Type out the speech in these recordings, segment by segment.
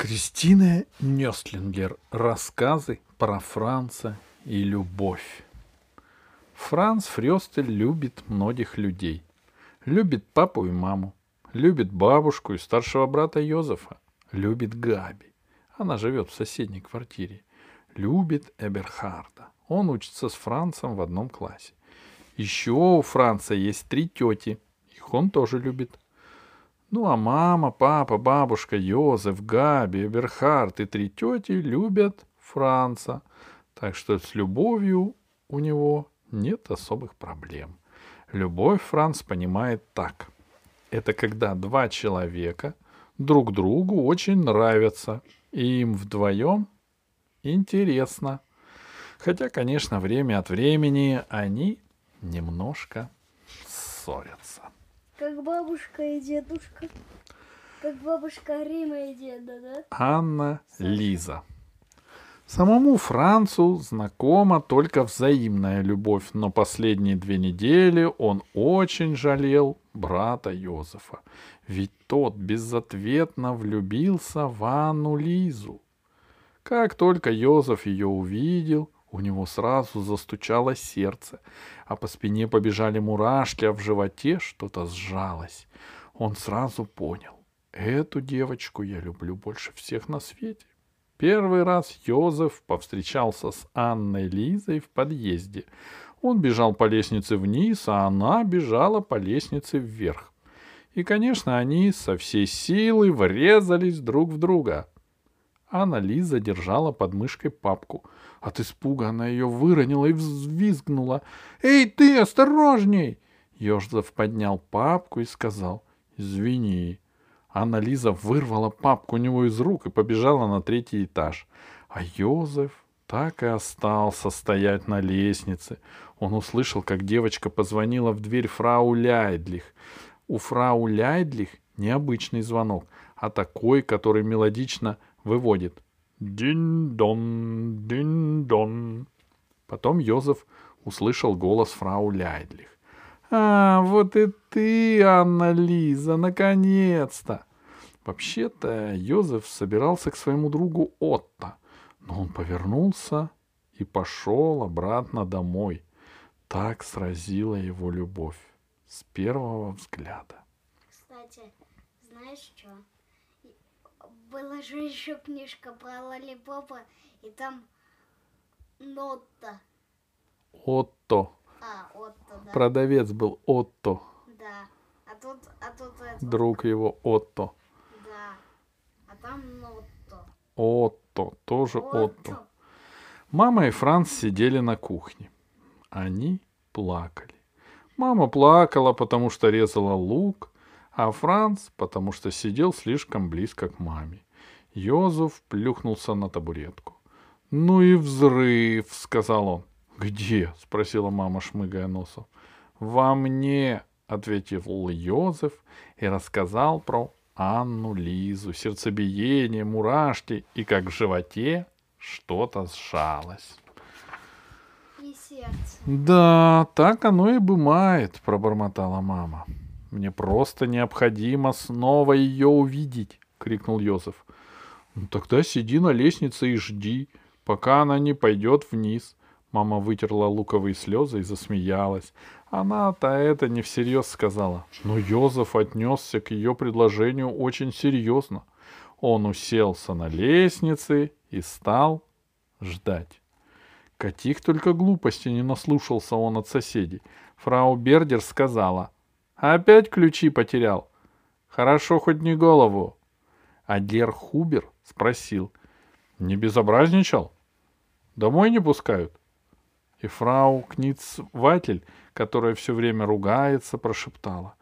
Кристина Нёстлингер. Рассказы про Франца и любовь. Франц Фрёстель любит многих людей. Любит папу и маму. Любит бабушку и старшего брата Йозефа. Любит Габи. Она живет в соседней квартире. Любит Эберхарда. Он учится с Францем в одном классе. Еще у Франца есть три тети. Их он тоже любит. Ну а мама, папа, бабушка, Йозеф, Габи, Эберхард и три тети любят Франца. Так что с любовью у него нет особых проблем. Любовь Франц понимает так. Это когда два человека друг другу очень нравятся, и им вдвоем интересно. Хотя, конечно, время от времени они немножко ссорятся. Как бабушка и дедушка. Как бабушка Рима и деда, да? Анна Лиза. Самому Францу знакома только взаимная любовь, но последние две недели он очень жалел брата Йозефа, ведь тот безответно влюбился в Анну Лизу. Как только Йозеф ее увидел, у него сразу застучало сердце, а по спине побежали мурашки, а в животе что-то сжалось. Он сразу понял, эту девочку я люблю больше всех на свете. Первый раз Йозеф повстречался с Анной Лизой в подъезде. Он бежал по лестнице вниз, а она бежала по лестнице вверх. И, конечно, они со всей силы врезались друг в друга. Анна Лиза держала под мышкой папку — от испуга она ее выронила и взвизгнула. «Эй, ты, осторожней!» Ёжзов поднял папку и сказал «Извини». Анна Лиза вырвала папку у него из рук и побежала на третий этаж. А Йозеф так и остался стоять на лестнице. Он услышал, как девочка позвонила в дверь фрау Ляйдлих. У фрау Ляйдлих необычный звонок, а такой, который мелодично выводит Дин-дон, дин-дон. Потом Йозеф услышал голос фрау Ляйдлих. «А, вот и ты, Анна Лиза, наконец-то!» Вообще-то Йозеф собирался к своему другу Отто, но он повернулся и пошел обратно домой. Так сразила его любовь с первого взгляда. Кстати, знаешь что? была же еще книжка про Лолипопа, и там нота. Отто. А, Отто, да. Продавец был Отто. Да. А тут, а тут это. Друг его Отто. Да. А там Нотто. Отто, тоже Отто. Отто. Мама и Франц сидели на кухне. Они плакали. Мама плакала, потому что резала лук, а Франц, потому что сидел слишком близко к маме. Йозеф плюхнулся на табуретку. «Ну и взрыв!» — сказал он. «Где?» — спросила мама, шмыгая носом. «Во мне!» — ответил Йозеф и рассказал про Анну Лизу, сердцебиение, мурашки и как в животе что-то сжалось. И сердце. Да, так оно и бывает, пробормотала мама. Мне просто необходимо снова ее увидеть, крикнул Йозеф. Ну тогда сиди на лестнице и жди, пока она не пойдет вниз. Мама вытерла луковые слезы и засмеялась. Она-то это не всерьез сказала. Но Йозеф отнесся к ее предложению очень серьезно. Он уселся на лестнице и стал ждать. Каких только глупостей не наслушался он от соседей. Фрау Бердер сказала — Опять ключи потерял. Хорошо, хоть не голову. А Гер Хубер спросил. Не безобразничал? Домой не пускают? И фрау Кницватель, которая все время ругается, прошептала.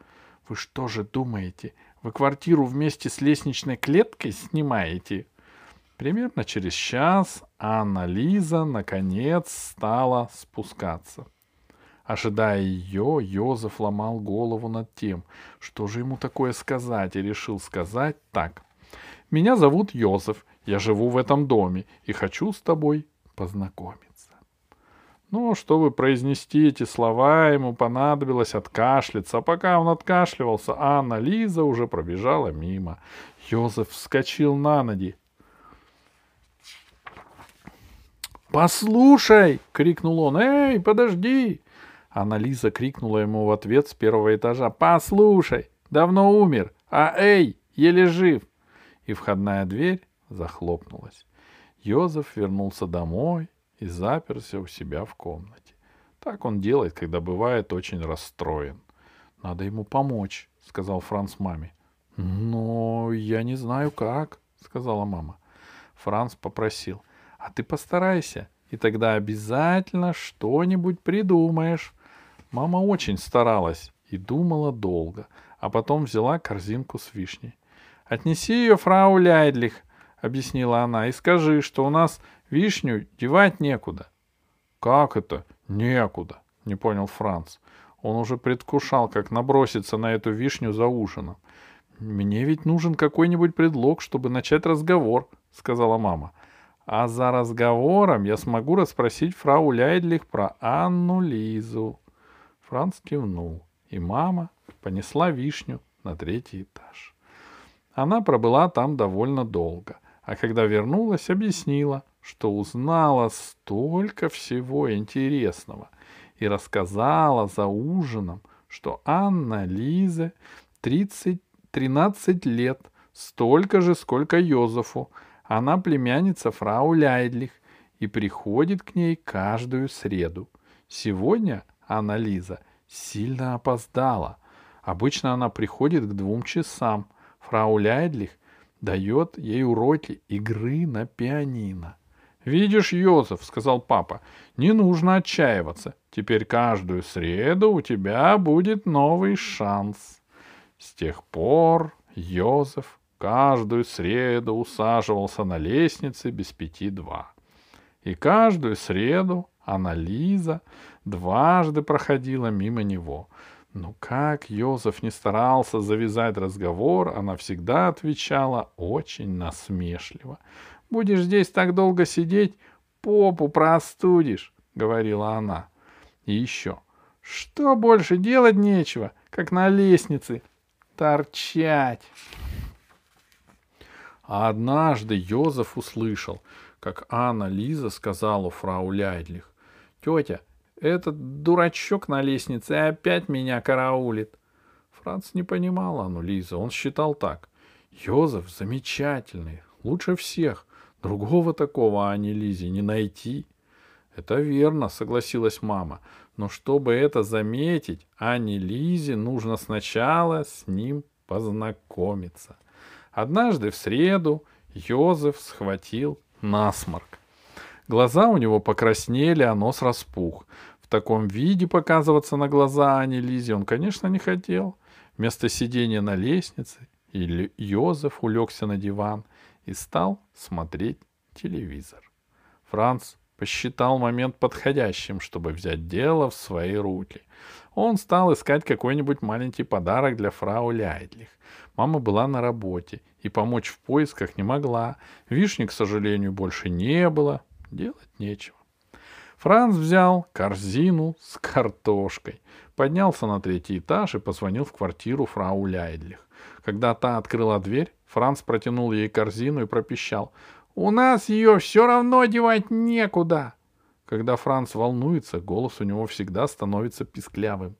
Вы что же думаете, вы квартиру вместе с лестничной клеткой снимаете? Примерно через час Анна Лиза наконец стала спускаться. Ожидая ее, Йозеф ломал голову над тем, что же ему такое сказать, и решил сказать так. «Меня зовут Йозеф, я живу в этом доме и хочу с тобой познакомиться. Но чтобы произнести эти слова, ему понадобилось откашляться. А пока он откашливался, Анна Лиза уже пробежала мимо. Йозеф вскочил на ноги. «Послушай!» — крикнул он. «Эй, подожди!» Анна Лиза крикнула ему в ответ с первого этажа. «Послушай! Давно умер! А эй, еле жив!» И входная дверь захлопнулась. Йозеф вернулся домой и заперся у себя в комнате. Так он делает, когда бывает очень расстроен. «Надо ему помочь», — сказал Франц маме. «Но я не знаю как», — сказала мама. Франц попросил. «А ты постарайся, и тогда обязательно что-нибудь придумаешь». Мама очень старалась и думала долго, а потом взяла корзинку с вишней. «Отнеси ее фрау Ляйдлих», — объяснила она, — «и скажи, что у нас вишню девать некуда». «Как это? Некуда?» — не понял Франц. Он уже предвкушал, как наброситься на эту вишню за ужином. «Мне ведь нужен какой-нибудь предлог, чтобы начать разговор», — сказала мама. «А за разговором я смогу расспросить фрау Ляйдлих про Анну Лизу». Франц кивнул, и мама понесла вишню на третий этаж. Она пробыла там довольно долго, а когда вернулась, объяснила, что узнала столько всего интересного и рассказала за ужином, что Анна Лизе 30, 13 лет, столько же, сколько Йозефу. Она племянница фрау Ляйдлих и приходит к ней каждую среду. Сегодня Анна Лиза сильно опоздала. Обычно она приходит к двум часам. Фрау Ляйдлих дает ей уроки игры на пианино. «Видишь, Йозеф, — сказал папа, — не нужно отчаиваться. Теперь каждую среду у тебя будет новый шанс». С тех пор Йозеф каждую среду усаживался на лестнице без пяти два. И каждую среду Анализа дважды проходила мимо него. Но как Йозеф не старался завязать разговор, она всегда отвечала очень насмешливо. «Будешь здесь так долго сидеть, попу простудишь», — говорила она. И еще. «Что больше делать нечего, как на лестнице торчать?» А однажды Йозеф услышал, как Анна Лиза сказала фрау Ляйдлих. Тетя, этот дурачок на лестнице опять меня караулит. Франц не понимал Анну Лиза. Он считал так. Йозеф замечательный, лучше всех. Другого такого Ани Лизе не найти. Это верно, согласилась мама. Но чтобы это заметить, Ане Лизе нужно сначала с ним познакомиться. Однажды в среду Йозеф схватил насморк. Глаза у него покраснели, а нос распух. В таком виде показываться на глаза Ани Лизе он, конечно, не хотел. Вместо сидения на лестнице или Йозеф улегся на диван и стал смотреть телевизор. Франц посчитал момент подходящим, чтобы взять дело в свои руки. Он стал искать какой-нибудь маленький подарок для фрау Ляйдлих. Мама была на работе и помочь в поисках не могла. Вишни, к сожалению, больше не было. Делать нечего. Франц взял корзину с картошкой, поднялся на третий этаж и позвонил в квартиру фрау Ляйдлих. Когда та открыла дверь, Франц протянул ей корзину и пропищал. «У нас ее все равно девать некуда!» Когда Франц волнуется, голос у него всегда становится писклявым.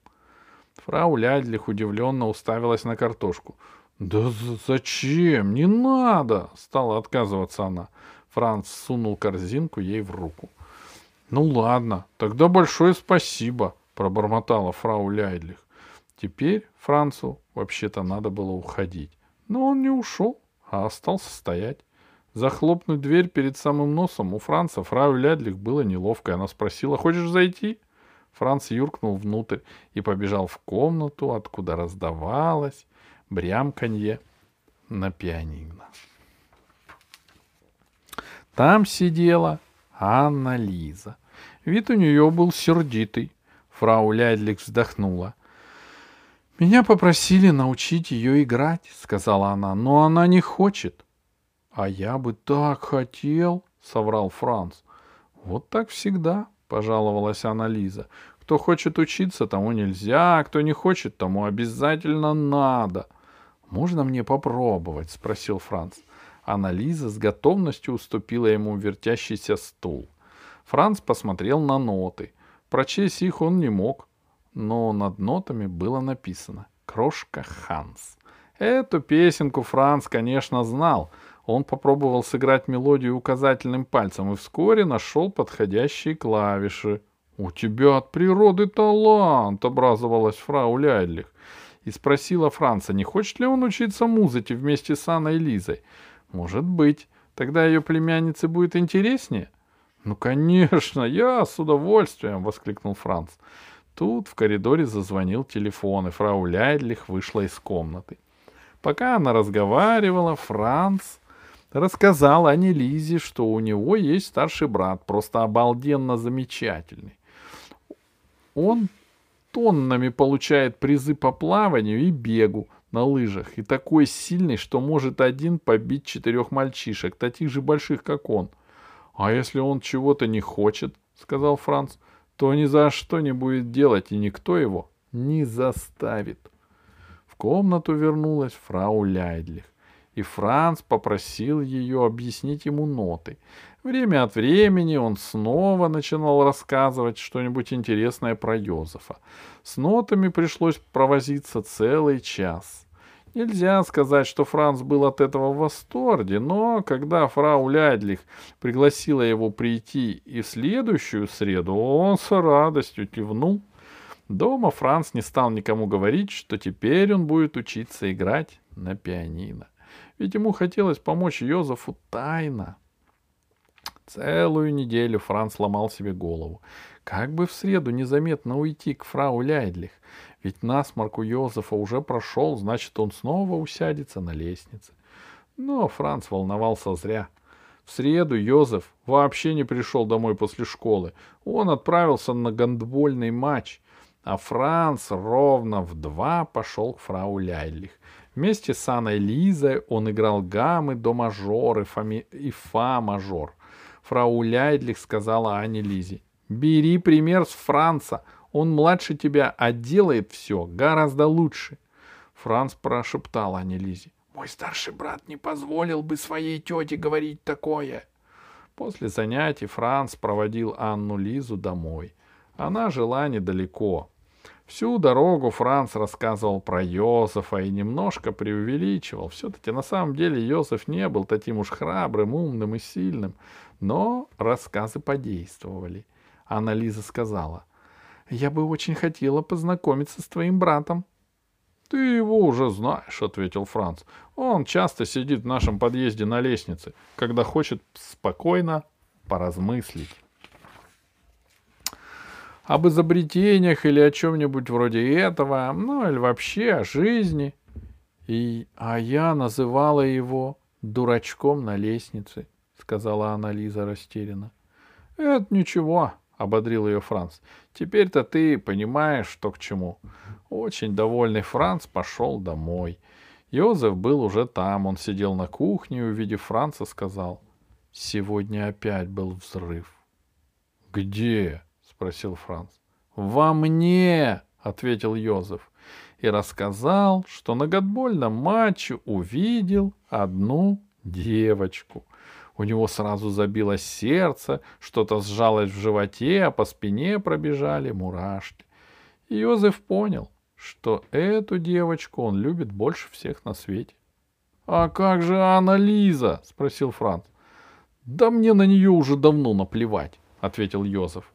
Фрау Лядлих удивленно уставилась на картошку. «Да зачем? Не надо!» — стала отказываться она. Франц сунул корзинку ей в руку. «Ну ладно, тогда большое спасибо», — пробормотала фрау Ляйдлих. Теперь Францу вообще-то надо было уходить. Но он не ушел, а остался стоять. Захлопнуть дверь перед самым носом у Франца фрау Лядлих было неловко, она спросила, «Хочешь зайти?» Франц юркнул внутрь и побежал в комнату, откуда раздавалось брямканье на пианино. Там сидела Анна Лиза. Вид у нее был сердитый. Фрау Лядлик вздохнула. «Меня попросили научить ее играть», — сказала она, — «но она не хочет». «А я бы так хотел», — соврал Франц. «Вот так всегда», — пожаловалась Анна Лиза. «Кто хочет учиться, тому нельзя, а кто не хочет, тому обязательно надо». «Можно мне попробовать?» — спросил Франц. Анна Лиза с готовностью уступила ему вертящийся стул. Франц посмотрел на ноты. Прочесть их он не мог, но над нотами было написано «Крошка Ханс». Эту песенку Франц, конечно, знал. Он попробовал сыграть мелодию указательным пальцем и вскоре нашел подходящие клавиши. «У тебя от природы талант!» — образовалась фрау Ляйдлих. И спросила Франца, не хочет ли он учиться музыке вместе с Анной Лизой. «Может быть. Тогда ее племяннице будет интереснее?» «Ну, конечно, я с удовольствием!» — воскликнул Франц. Тут в коридоре зазвонил телефон, и фрау Ляйдлих вышла из комнаты. Пока она разговаривала, Франц рассказал Ане Лизе, что у него есть старший брат, просто обалденно замечательный. Он тоннами получает призы по плаванию и бегу на лыжах, и такой сильный, что может один побить четырех мальчишек, таких же больших, как он. А если он чего-то не хочет, — сказал Франц, — то ни за что не будет делать, и никто его не заставит комнату вернулась фрау Ляйдлих, и Франц попросил ее объяснить ему ноты. Время от времени он снова начинал рассказывать что-нибудь интересное про Йозефа. С нотами пришлось провозиться целый час. Нельзя сказать, что Франц был от этого в восторге, но когда фрау Ляйдлих пригласила его прийти и в следующую среду, он с радостью кивнул Дома Франц не стал никому говорить, что теперь он будет учиться играть на пианино. Ведь ему хотелось помочь Йозефу тайно. Целую неделю Франц ломал себе голову. Как бы в среду незаметно уйти к фрау Ляйдлих? Ведь насморк у Йозефа уже прошел, значит, он снова усядется на лестнице. Но Франц волновался зря. В среду Йозеф вообще не пришел домой после школы. Он отправился на гандбольный матч — а Франц ровно в два пошел к фрау Ляйлих. Вместе с Анной Лизой он играл гаммы до мажор и, фами... и фа мажор. Фрау Ляйдлих сказала Ане Лизе, «Бери пример с Франца, он младше тебя, а делает все гораздо лучше». Франц прошептал Ане Лизе, «Мой старший брат не позволил бы своей тете говорить такое». После занятий Франц проводил Анну Лизу домой. Она жила недалеко. Всю дорогу Франц рассказывал про Йозефа и немножко преувеличивал. Все-таки на самом деле Йозеф не был таким уж храбрым, умным и сильным. Но рассказы подействовали. Анна Лиза сказала, «Я бы очень хотела познакомиться с твоим братом». «Ты его уже знаешь», — ответил Франц. «Он часто сидит в нашем подъезде на лестнице, когда хочет спокойно поразмыслить» об изобретениях или о чем-нибудь вроде этого, ну или вообще о жизни. И, а я называла его дурачком на лестнице, сказала Анна Лиза растерянно. Это ничего, ободрил ее Франц. Теперь-то ты понимаешь, что к чему. Очень довольный Франц пошел домой. Йозеф был уже там, он сидел на кухне и, увидев Франца, сказал, «Сегодня опять был взрыв». «Где?» Спросил Франц. Во мне, ответил Йозеф и рассказал, что на гатбольном матче увидел одну девочку. У него сразу забилось сердце, что-то сжалось в животе, а по спине пробежали мурашки. И Йозеф понял, что эту девочку он любит больше всех на свете. — А как же Анна Лиза? — спросил Франц. — Да мне на нее уже давно наплевать, — ответил Йозеф.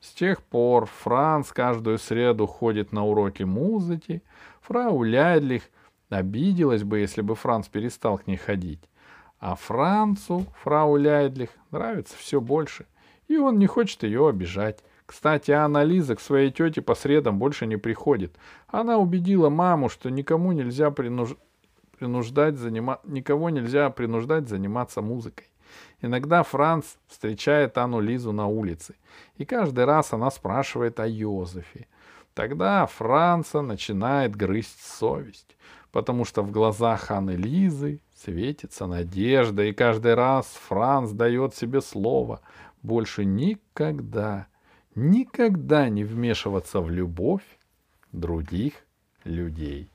С тех пор Франц каждую среду ходит на уроки музыки. Фрау Лядлих обиделась бы, если бы Франц перестал к ней ходить. А Францу, фрау Лядлих, нравится все больше, и он не хочет ее обижать. Кстати, Анна Лиза к своей тете по средам больше не приходит. Она убедила маму, что никому нельзя принуж... принуждать занима... никого нельзя принуждать заниматься музыкой. Иногда Франц встречает Анну Лизу на улице, и каждый раз она спрашивает о Йозефе. Тогда Франца начинает грызть совесть, потому что в глазах Анны Лизы светится надежда, и каждый раз Франц дает себе слово больше никогда, никогда не вмешиваться в любовь других людей.